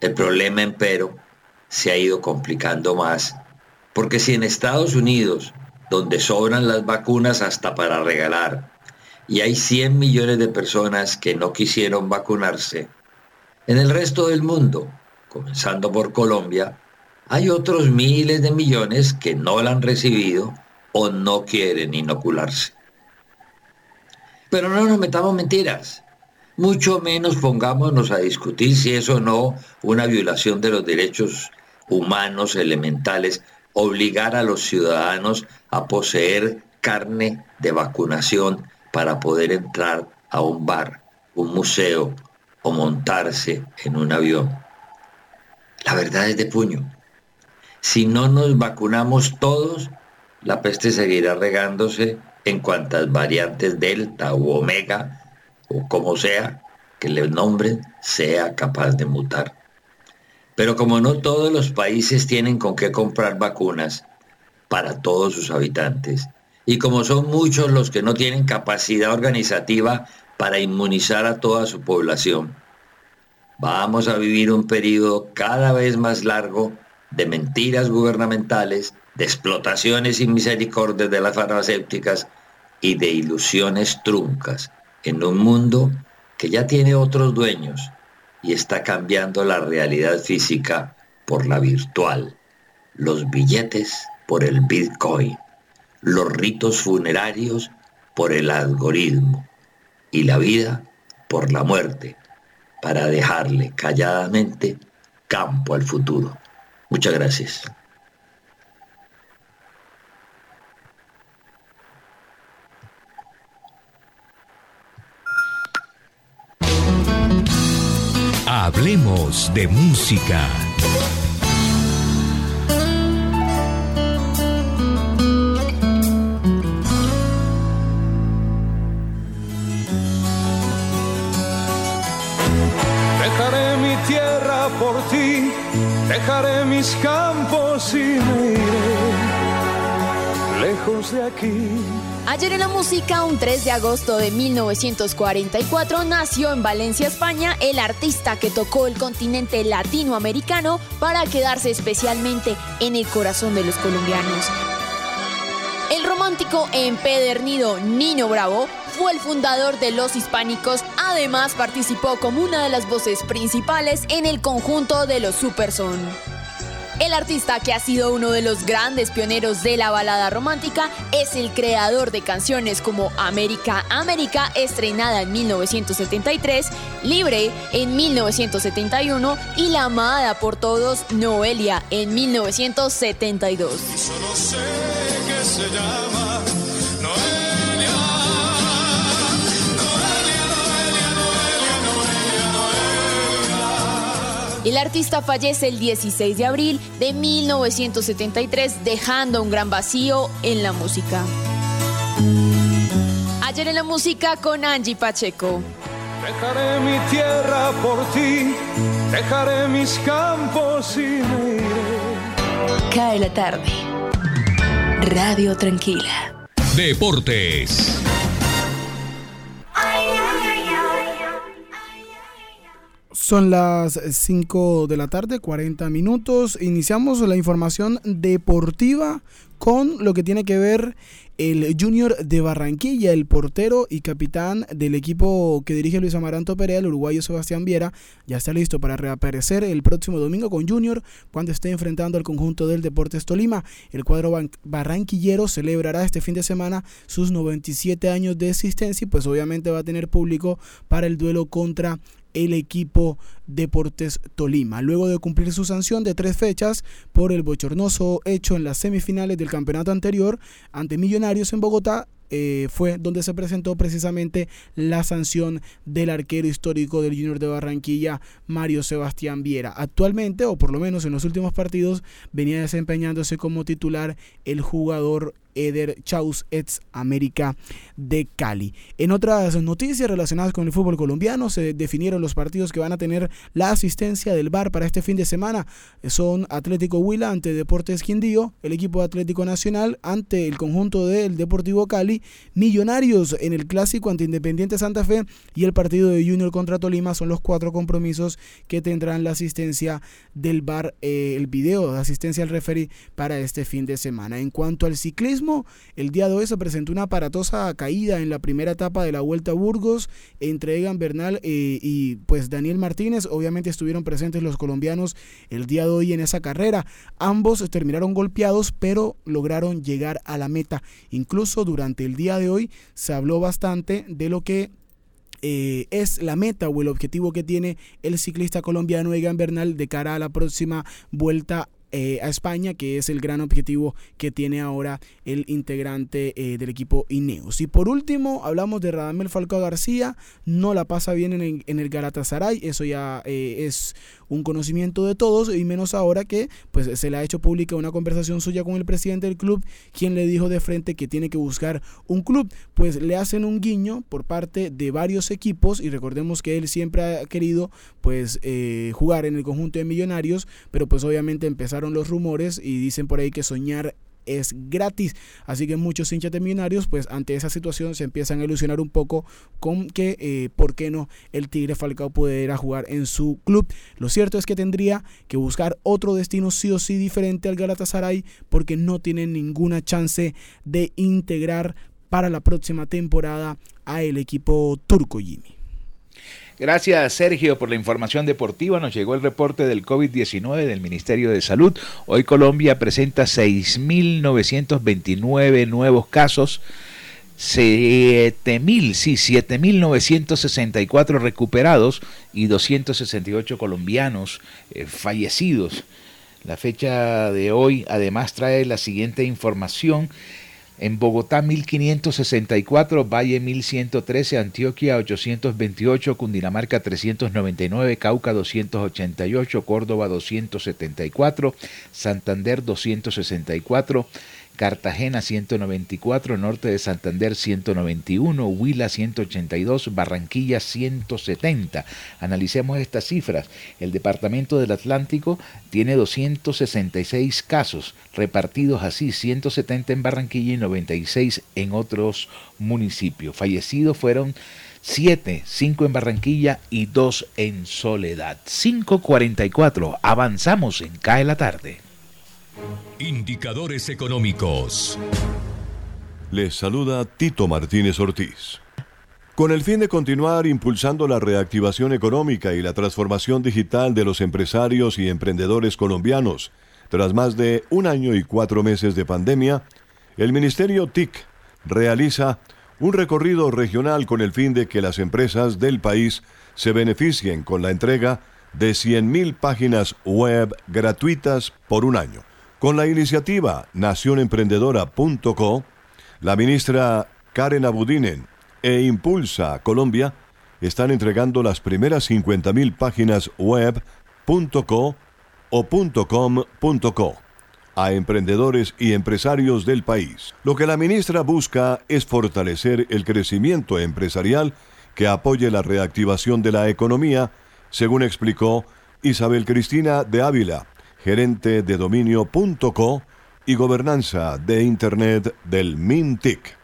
El problema, empero, se ha ido complicando más, porque si en Estados Unidos, donde sobran las vacunas hasta para regalar, y hay 100 millones de personas que no quisieron vacunarse, en el resto del mundo, comenzando por Colombia, hay otros miles de millones que no la han recibido o no quieren inocularse. Pero no nos metamos mentiras, mucho menos pongámonos a discutir si es o no una violación de los derechos humanos elementales obligar a los ciudadanos a poseer carne de vacunación para poder entrar a un bar, un museo o montarse en un avión. La verdad es de puño. Si no nos vacunamos todos, la peste seguirá regándose en cuantas variantes delta u omega o como sea que le nombren sea capaz de mutar. Pero como no todos los países tienen con qué comprar vacunas para todos sus habitantes, y como son muchos los que no tienen capacidad organizativa para inmunizar a toda su población, vamos a vivir un periodo cada vez más largo de mentiras gubernamentales, de explotaciones sin misericordia de las farmacéuticas y de ilusiones truncas en un mundo que ya tiene otros dueños y está cambiando la realidad física por la virtual, los billetes por el Bitcoin, los ritos funerarios por el algoritmo y la vida por la muerte, para dejarle calladamente campo al futuro. Muchas gracias. Hablemos de música. Dejaré mis campos y me iré lejos de aquí. Ayer en la música, un 3 de agosto de 1944, nació en Valencia, España, el artista que tocó el continente latinoamericano para quedarse especialmente en el corazón de los colombianos. El romántico empedernido Nino Bravo el fundador de Los Hispánicos, además participó como una de las voces principales en el conjunto de los Superson. El artista que ha sido uno de los grandes pioneros de la balada romántica es el creador de canciones como América, América, estrenada en 1973, Libre en 1971 y la amada por todos Noelia en 1972. Solo sé que se llama El artista fallece el 16 de abril de 1973, dejando un gran vacío en la música. Ayer en la música con Angie Pacheco. Dejaré mi tierra por ti, dejaré mis campos y me iré. Cae la tarde. Radio Tranquila. Deportes. Son las 5 de la tarde, 40 minutos. Iniciamos la información deportiva con lo que tiene que ver el Junior de Barranquilla, el portero y capitán del equipo que dirige Luis Amaranto Perea, el uruguayo Sebastián Viera, ya está listo para reaparecer el próximo domingo con Junior cuando esté enfrentando al conjunto del Deportes Tolima. El cuadro barranquillero celebrará este fin de semana sus 97 años de existencia y pues obviamente va a tener público para el duelo contra el equipo Deportes Tolima. Luego de cumplir su sanción de tres fechas por el bochornoso hecho en las semifinales del campeonato anterior ante Millonarios en Bogotá, eh, fue donde se presentó precisamente la sanción del arquero histórico del Junior de Barranquilla, Mario Sebastián Viera. Actualmente, o por lo menos en los últimos partidos, venía desempeñándose como titular el jugador Eder Chaus, ex América de Cali. En otras noticias relacionadas con el fútbol colombiano, se definieron los partidos que van a tener la asistencia del VAR para este fin de semana. Son Atlético Huila ante Deportes Quindío, el equipo Atlético Nacional ante el conjunto del Deportivo Cali, Millonarios en el clásico ante Independiente Santa Fe y el partido de Junior contra Tolima son los cuatro compromisos que tendrán la asistencia del VAR, eh, el video de asistencia al referee para este fin de semana. En cuanto al ciclismo, el día de hoy se presentó una aparatosa caída en la primera etapa de la Vuelta a Burgos entre Egan Bernal eh, y pues Daniel Martínez. Obviamente estuvieron presentes los colombianos el día de hoy en esa carrera. Ambos terminaron golpeados, pero lograron llegar a la meta. Incluso durante el día de hoy se habló bastante de lo que eh, es la meta o el objetivo que tiene el ciclista colombiano Egan Bernal de cara a la próxima vuelta eh, a España, que es el gran objetivo que tiene ahora el integrante eh, del equipo Ineos. Y por último, hablamos de Radamel Falcao García, no la pasa bien en el, en el Galatasaray, eso ya eh, es un conocimiento de todos y menos ahora que pues se le ha hecho pública una conversación suya con el presidente del club, quien le dijo de frente que tiene que buscar un club, pues le hacen un guiño por parte de varios equipos y recordemos que él siempre ha querido pues jugar en el conjunto de millonarios, pero pues obviamente empezar los rumores y dicen por ahí que soñar es gratis. Así que muchos hinchas de millonarios, pues ante esa situación se empiezan a ilusionar un poco con que, eh, ¿por qué no el Tigre Falcao pudiera jugar en su club? Lo cierto es que tendría que buscar otro destino sí o sí diferente al Galatasaray porque no tiene ninguna chance de integrar para la próxima temporada a el equipo turco Jimmy. Gracias Sergio por la información deportiva. Nos llegó el reporte del COVID-19 del Ministerio de Salud. Hoy Colombia presenta 6.929 nuevos casos. 7.000, sí, 7.964 recuperados y 268 colombianos eh, fallecidos. La fecha de hoy además trae la siguiente información. En Bogotá 1564, Valle 1113, Antioquia 828, Cundinamarca 399, Cauca 288, Córdoba 274, Santander 264, Cartagena 194, Norte de Santander 191, Huila 182, Barranquilla 170. Analicemos estas cifras. El Departamento del Atlántico tiene 266 casos, repartidos así, 170 en Barranquilla y 96 en otros municipios. Fallecidos fueron 7, 5 en Barranquilla y 2 en Soledad. 5.44, avanzamos en CAE la tarde. Indicadores económicos. Les saluda Tito Martínez Ortiz. Con el fin de continuar impulsando la reactivación económica y la transformación digital de los empresarios y emprendedores colombianos, tras más de un año y cuatro meses de pandemia, el Ministerio TIC realiza un recorrido regional con el fin de que las empresas del país se beneficien con la entrega de 100.000 páginas web gratuitas por un año. Con la iniciativa nacionemprendedora.co, la ministra Karen Abudinen e Impulsa Colombia están entregando las primeras 50.000 páginas web .co o .com.co a emprendedores y empresarios del país. Lo que la ministra busca es fortalecer el crecimiento empresarial que apoye la reactivación de la economía, según explicó Isabel Cristina de Ávila, gerente de dominio.co y gobernanza de Internet del MINTIC.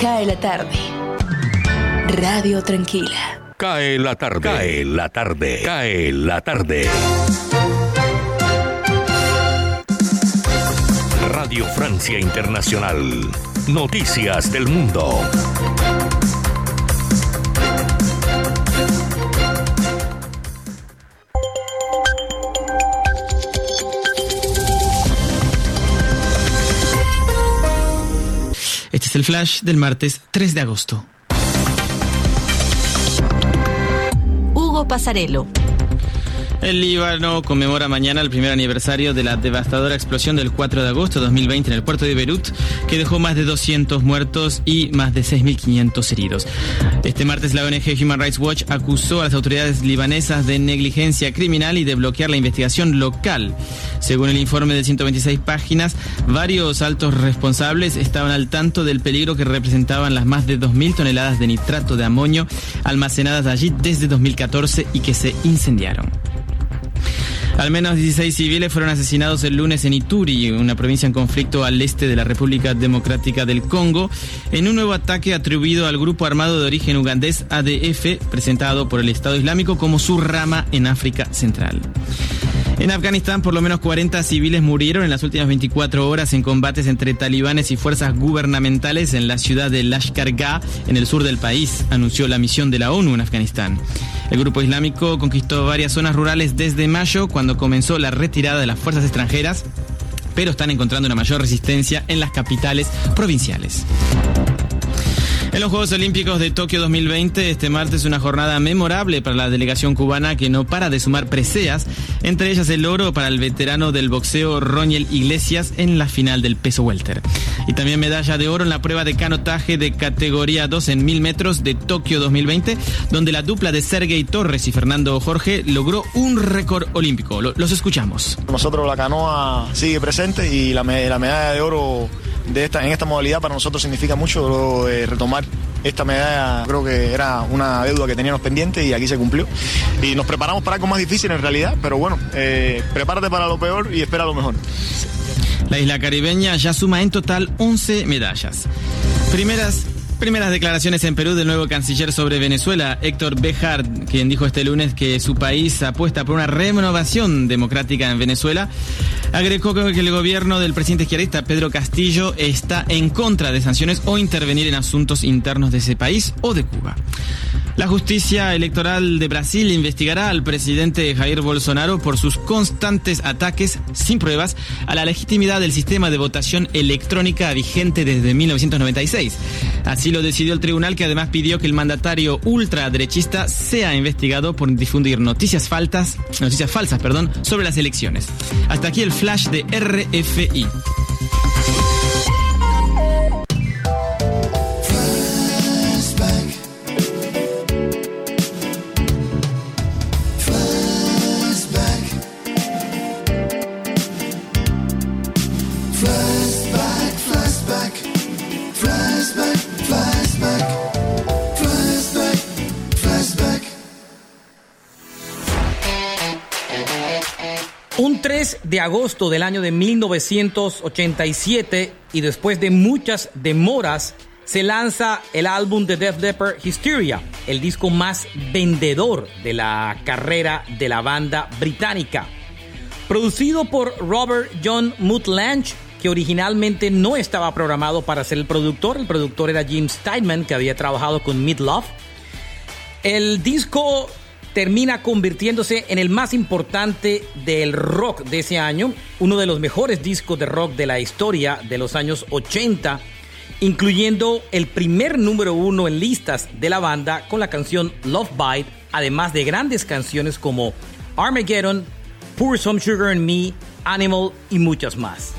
Cae la tarde. Radio Tranquila. Cae la tarde. Cae la tarde. Cae la tarde. Radio Francia Internacional. Noticias del Mundo. Flash del martes 3 de agosto. Hugo Pasarelo. El Líbano conmemora mañana el primer aniversario de la devastadora explosión del 4 de agosto de 2020 en el puerto de Beirut, que dejó más de 200 muertos y más de 6.500 heridos. Este martes la ONG Human Rights Watch acusó a las autoridades libanesas de negligencia criminal y de bloquear la investigación local. Según el informe de 126 páginas, varios altos responsables estaban al tanto del peligro que representaban las más de 2.000 toneladas de nitrato de amonio almacenadas allí desde 2014 y que se incendiaron. Al menos 16 civiles fueron asesinados el lunes en Ituri, una provincia en conflicto al este de la República Democrática del Congo, en un nuevo ataque atribuido al grupo armado de origen ugandés ADF, presentado por el Estado Islámico como su rama en África Central. En Afganistán, por lo menos 40 civiles murieron en las últimas 24 horas en combates entre talibanes y fuerzas gubernamentales en la ciudad de Lashkar Gah, en el sur del país, anunció la misión de la ONU en Afganistán. El grupo islámico conquistó varias zonas rurales desde mayo, cuando comenzó la retirada de las fuerzas extranjeras, pero están encontrando una mayor resistencia en las capitales provinciales. En los Juegos Olímpicos de Tokio 2020, este martes una jornada memorable para la delegación cubana que no para de sumar preseas, entre ellas el oro para el veterano del boxeo Roniel Iglesias en la final del peso welter. Y también medalla de oro en la prueba de canotaje de categoría 2 en 1000 metros de Tokio 2020, donde la dupla de Sergey Torres y Fernando Jorge logró un récord olímpico. Lo- los escuchamos. Nosotros la canoa sigue presente y la medalla de oro de esta, en esta modalidad para nosotros significa mucho eh, retomar esta medalla. Creo que era una deuda que teníamos pendiente y aquí se cumplió. Y nos preparamos para algo más difícil en realidad, pero bueno, eh, prepárate para lo peor y espera lo mejor. La isla caribeña ya suma en total 11 medallas. Primeras, primeras declaraciones en Perú del nuevo canciller sobre Venezuela, Héctor Bejar, quien dijo este lunes que su país apuesta por una renovación democrática en Venezuela. Agregó que el gobierno del presidente izquierdista Pedro Castillo está en contra de sanciones o intervenir en asuntos internos de ese país o de Cuba. La justicia electoral de Brasil investigará al presidente Jair Bolsonaro por sus constantes ataques sin pruebas a la legitimidad del sistema de votación electrónica vigente desde 1996. Así lo decidió el tribunal que además pidió que el mandatario ultraderechista sea investigado por difundir noticias faltas, noticias falsas, perdón, sobre las elecciones. Hasta aquí el flash de RFI. De agosto del año de 1987 y después de muchas demoras se lanza el álbum de Def Leppard Hysteria, el disco más vendedor de la carrera de la banda británica. Producido por Robert John Mutlange, que originalmente no estaba programado para ser el productor, el productor era Jim Steinman, que había trabajado con Midlove. El disco termina convirtiéndose en el más importante del rock de ese año, uno de los mejores discos de rock de la historia de los años 80, incluyendo el primer número uno en listas de la banda con la canción Love Bite, además de grandes canciones como Armageddon, Pour Some Sugar in Me, Animal y muchas más.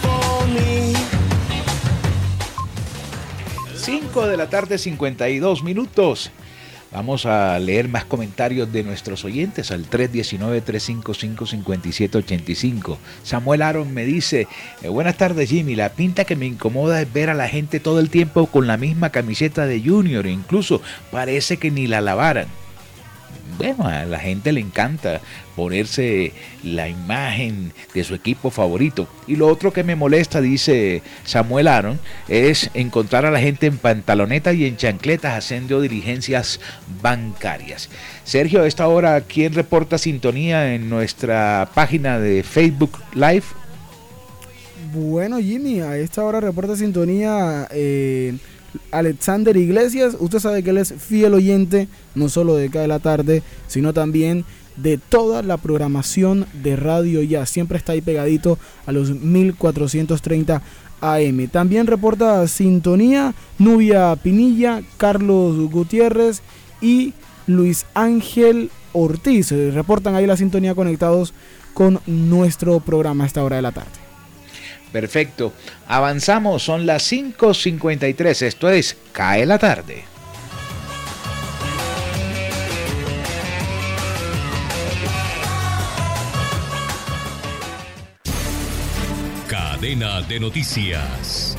For me. 5 de la tarde, 52 minutos. Vamos a leer más comentarios de nuestros oyentes al 319-355-5785. Samuel Aaron me dice, eh, buenas tardes Jimmy, la pinta que me incomoda es ver a la gente todo el tiempo con la misma camiseta de Junior, incluso parece que ni la lavaran. Bueno, a la gente le encanta ponerse la imagen de su equipo favorito. Y lo otro que me molesta, dice Samuel Aaron, es encontrar a la gente en pantaloneta y en chancletas haciendo diligencias bancarias. Sergio, a esta hora, ¿quién reporta sintonía en nuestra página de Facebook Live? Bueno, Jimmy, a esta hora reporta sintonía eh, Alexander Iglesias. Usted sabe que él es fiel oyente, no solo de cada la tarde, sino también de toda la programación de Radio Ya. Siempre está ahí pegadito a los 1430 AM. También reporta sintonía Nubia Pinilla, Carlos Gutiérrez y Luis Ángel Ortiz. Reportan ahí la sintonía conectados con nuestro programa a esta hora de la tarde. Perfecto. Avanzamos, son las 5.53. Esto es Cae la tarde. Cadena de noticias.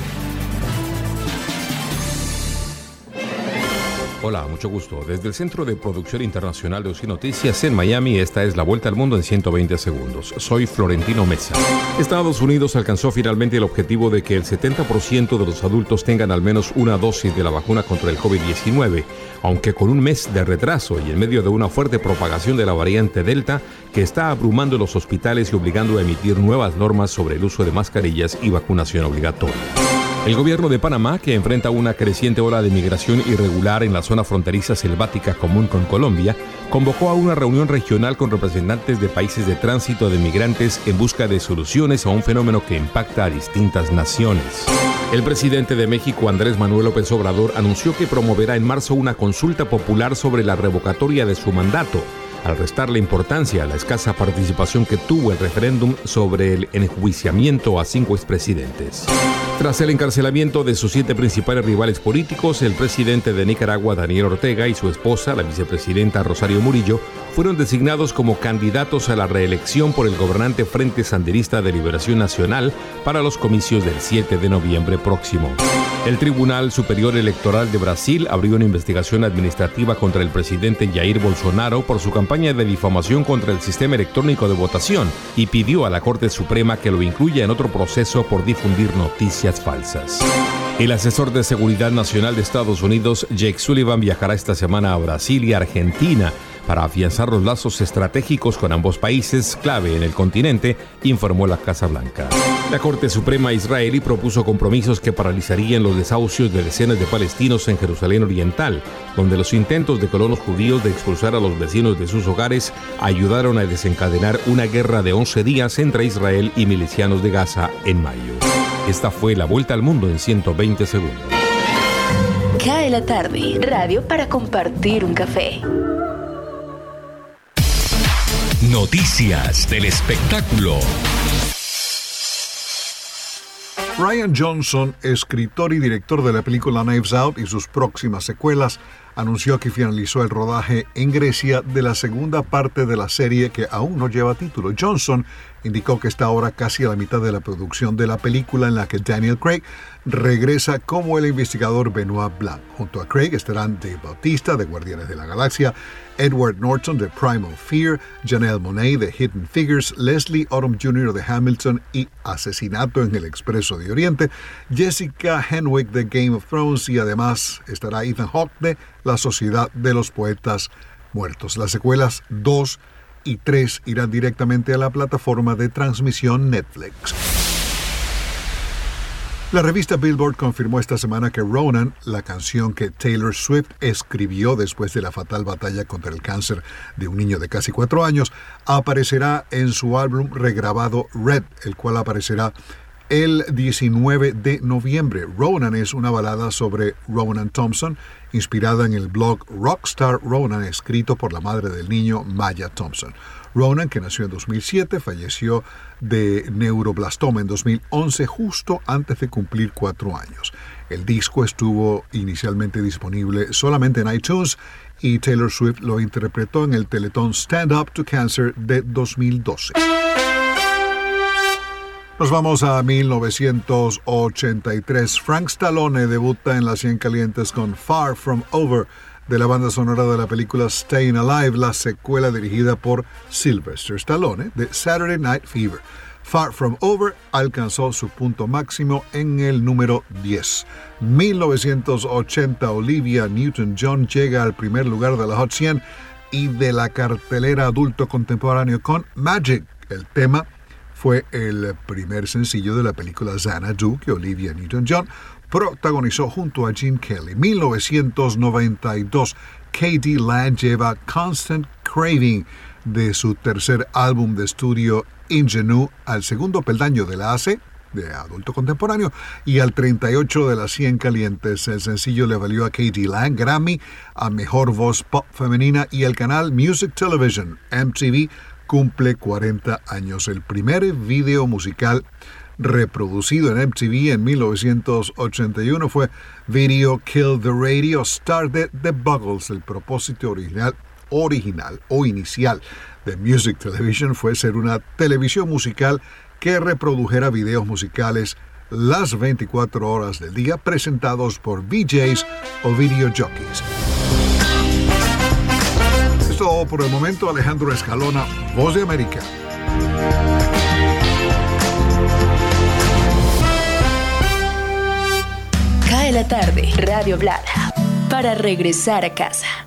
Hola, mucho gusto. Desde el Centro de Producción Internacional de UCI Noticias en Miami, esta es la vuelta al mundo en 120 segundos. Soy Florentino Mesa. Estados Unidos alcanzó finalmente el objetivo de que el 70% de los adultos tengan al menos una dosis de la vacuna contra el COVID-19, aunque con un mes de retraso y en medio de una fuerte propagación de la variante Delta que está abrumando los hospitales y obligando a emitir nuevas normas sobre el uso de mascarillas y vacunación obligatoria. El gobierno de Panamá, que enfrenta una creciente ola de migración irregular en la zona fronteriza selvática común con Colombia, convocó a una reunión regional con representantes de países de tránsito de migrantes en busca de soluciones a un fenómeno que impacta a distintas naciones. El presidente de México, Andrés Manuel López Obrador, anunció que promoverá en marzo una consulta popular sobre la revocatoria de su mandato al restarle importancia a la escasa participación que tuvo el referéndum sobre el enjuiciamiento a cinco expresidentes. Tras el encarcelamiento de sus siete principales rivales políticos, el presidente de Nicaragua, Daniel Ortega, y su esposa, la vicepresidenta Rosario Murillo, fueron designados como candidatos a la reelección por el gobernante Frente Sandinista de Liberación Nacional para los comicios del 7 de noviembre próximo. El Tribunal Superior Electoral de Brasil abrió una investigación administrativa contra el presidente Jair Bolsonaro por su campaña de difamación contra el sistema electrónico de votación y pidió a la Corte Suprema que lo incluya en otro proceso por difundir noticias falsas. El asesor de Seguridad Nacional de Estados Unidos, Jake Sullivan, viajará esta semana a Brasil y Argentina para afianzar los lazos estratégicos con ambos países clave en el continente, informó la Casa Blanca. La Corte Suprema israelí propuso compromisos que paralizarían los desahucios de decenas de palestinos en Jerusalén Oriental, donde los intentos de colonos judíos de expulsar a los vecinos de sus hogares ayudaron a desencadenar una guerra de 11 días entre Israel y milicianos de Gaza en mayo. Esta fue la vuelta al mundo en 120 segundos. Cae la tarde, radio para compartir un café. Noticias del espectáculo. Ryan Johnson, escritor y director de la película Knives Out y sus próximas secuelas, anunció que finalizó el rodaje en Grecia de la segunda parte de la serie que aún no lleva título. Johnson indicó que está ahora casi a la mitad de la producción de la película en la que Daniel Craig regresa como el investigador Benoit Blanc. Junto a Craig estarán Dave Bautista de Guardianes de la Galaxia, Edward Norton de Primal Fear, Janelle Monet de Hidden Figures, Leslie Odom Jr. de Hamilton y Asesinato en el Expreso de Oriente, Jessica Henwick de Game of Thrones y además estará Ethan Hawke de La Sociedad de los Poetas Muertos. Las secuelas 2 y 3 irán directamente a la plataforma de transmisión Netflix. La revista Billboard confirmó esta semana que Ronan, la canción que Taylor Swift escribió después de la fatal batalla contra el cáncer de un niño de casi cuatro años, aparecerá en su álbum regrabado Red, el cual aparecerá el 19 de noviembre. Ronan es una balada sobre Ronan Thompson, inspirada en el blog Rockstar Ronan, escrito por la madre del niño, Maya Thompson. Ronan, que nació en 2007, falleció de neuroblastoma en 2011, justo antes de cumplir cuatro años. El disco estuvo inicialmente disponible solamente en iTunes y Taylor Swift lo interpretó en el Teletón Stand Up to Cancer de 2012. Nos vamos a 1983. Frank Stallone debuta en Las 100 Calientes con Far From Over de la banda sonora de la película Staying Alive, la secuela dirigida por Sylvester Stallone de Saturday Night Fever. Far From Over alcanzó su punto máximo en el número 10. 1980 Olivia Newton-John llega al primer lugar de la Hot 100 y de la cartelera adulto contemporáneo con Magic. El tema fue el primer sencillo de la película Xanadu que Olivia Newton-John protagonizó junto a Gene Kelly. 1992, Katie Land lleva Constant Craving de su tercer álbum de estudio Ingenue al segundo peldaño de la AC de adulto contemporáneo y al 38 de las 100 calientes. El sencillo le valió a Katie Lang Grammy a Mejor Voz Pop Femenina y el canal Music Television MTV cumple 40 años. El primer video musical reproducido en MTV en 1981 fue Video Kill the Radio Started the Buggles. El propósito original, original o inicial de Music Television fue ser una televisión musical que reprodujera videos musicales las 24 horas del día presentados por VJs o video jockeys. Esto por el momento Alejandro Escalona, Voz de América. Cae la tarde, Radio Blada, para regresar a casa.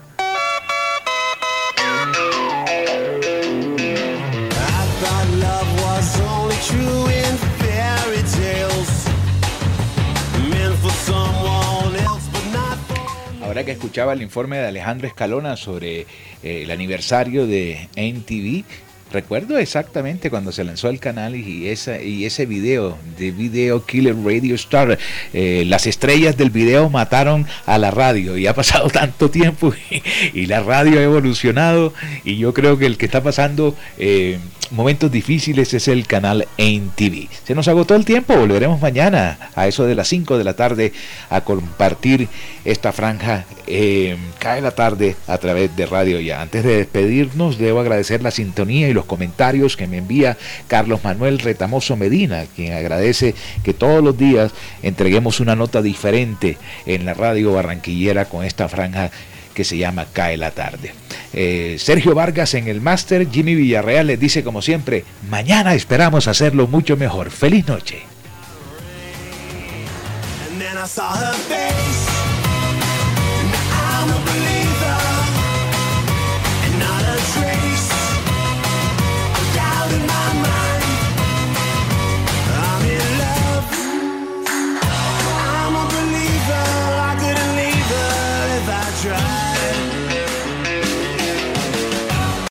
Que escuchaba el informe de Alejandro Escalona sobre eh, el aniversario de NTV, recuerdo exactamente cuando se lanzó el canal y, y ese video de Video Killer Radio Star. eh, las estrellas del video mataron a la radio y ha pasado tanto tiempo y, y la radio ha evolucionado y yo creo que el que está pasando eh, momentos difíciles es el canal TV. Se nos agotó el tiempo, volveremos mañana a eso de las 5 de la tarde a compartir esta franja eh, cae la tarde a través de Radio Ya. Antes de despedirnos, debo agradecer la sintonía y los comentarios que me envía Carlos Manuel Retamoso Medina, quien agradece que todos los días entreguemos una nota diferente en la radio barranquillera con esta franja que se llama Cae la tarde. Eh, Sergio Vargas en el máster, Jimmy Villarreal les dice como siempre, mañana esperamos hacerlo mucho mejor. Feliz noche.